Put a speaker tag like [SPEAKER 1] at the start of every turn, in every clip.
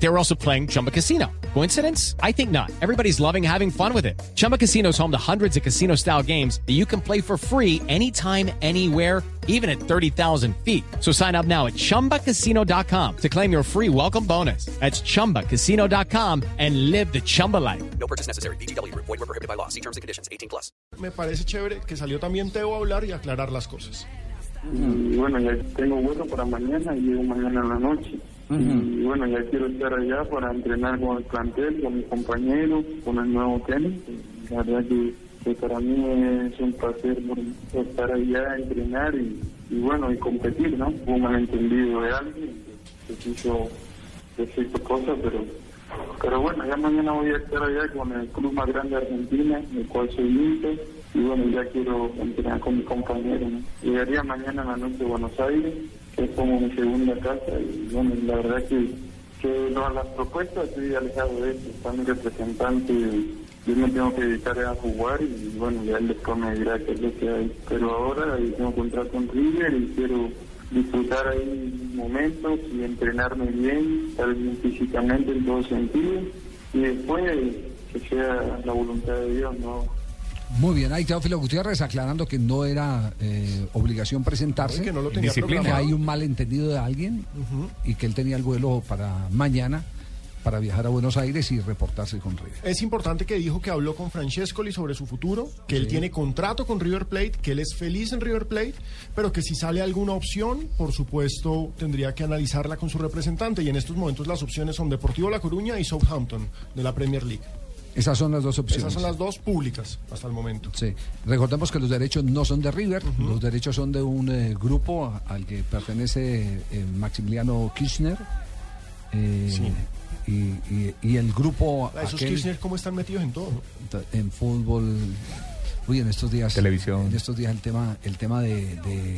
[SPEAKER 1] They were also playing Chumba Casino. Coincidence? I think not. Everybody's loving having fun with it. Chumba Casino is home to hundreds of casino style games that you can play for free anytime, anywhere, even at 30,000 feet. So sign up now at chumbacasino.com to claim your free welcome bonus. That's chumbacasino.com and live the Chumba life.
[SPEAKER 2] No purchase necessary. BGW. Void were prohibited by law. See terms and conditions. 18 plus.
[SPEAKER 3] Me parece chévere que salió también Teo a hablar y aclarar las cosas.
[SPEAKER 4] Y bueno, ya tengo vuelo para mañana y llego mañana en la noche. Y bueno, ya quiero estar allá para entrenar con el plantel, con mis compañeros, con el nuevo técnico. La verdad que, para mí es un placer estar allá, entrenar y, bueno, y competir, ¿no? Hubo un malentendido de alguien que, que quiso decir cosas, pero pero bueno, ya mañana voy a estar allá con el club más grande de Argentina, el cual soy hincha, y bueno, ya quiero entrenar con mi compañero. ¿no? Llegaría mañana en la noche a Buenos Aires, es como mi segunda casa, y bueno, la verdad que, que no, las propuestas estoy alejado de eso, está mi representante, yo me tengo que dedicar a jugar y bueno, ya él después me dirá qué es lo que hay. Pero ahora eh, tengo contrato con River y quiero disfrutar ahí momentos y entrenarme bien, estar bien físicamente en todo sentido y después que sea la voluntad de Dios, ¿no?
[SPEAKER 5] Muy bien, ahí Teófilo Gutiérrez aclarando que no era eh, obligación presentarse,
[SPEAKER 3] que no lo tenía
[SPEAKER 5] que hay un malentendido de alguien y que él tenía el vuelo para mañana para viajar a Buenos Aires y reportarse con River.
[SPEAKER 3] Es importante que dijo que habló con Francescoli sobre su futuro, que él tiene contrato con River Plate, que él es feliz en River Plate, pero que si sale alguna opción, por supuesto, tendría que analizarla con su representante. Y en estos momentos las opciones son Deportivo La Coruña y Southampton de la Premier League.
[SPEAKER 5] Esas son las dos opciones.
[SPEAKER 3] Esas son las dos públicas hasta el momento.
[SPEAKER 5] Sí. Recordemos que los derechos no son de River, los derechos son de un eh, grupo al que pertenece eh, Maximiliano Kirchner. eh,
[SPEAKER 3] Sí.
[SPEAKER 5] y, y- y el grupo
[SPEAKER 3] A esos
[SPEAKER 5] aquel-
[SPEAKER 3] Kirchner, ¿cómo están metidos en todo? ¿no?
[SPEAKER 5] en fútbol uy en estos días
[SPEAKER 6] Televisión.
[SPEAKER 5] en estos días el tema el tema de, de,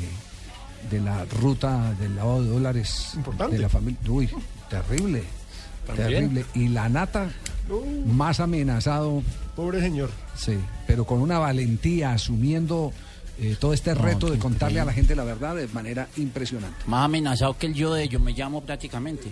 [SPEAKER 5] de la ruta del lavado de dólares
[SPEAKER 3] Importante.
[SPEAKER 5] de la familia uy terrible terrible y la nata
[SPEAKER 3] Uh,
[SPEAKER 5] más amenazado
[SPEAKER 3] pobre señor.
[SPEAKER 5] sí pero con una valentía asumiendo eh, todo este reto de contarle a la gente la verdad de manera impresionante
[SPEAKER 7] Más amenazado que el yo de ellos, me llamo prácticamente.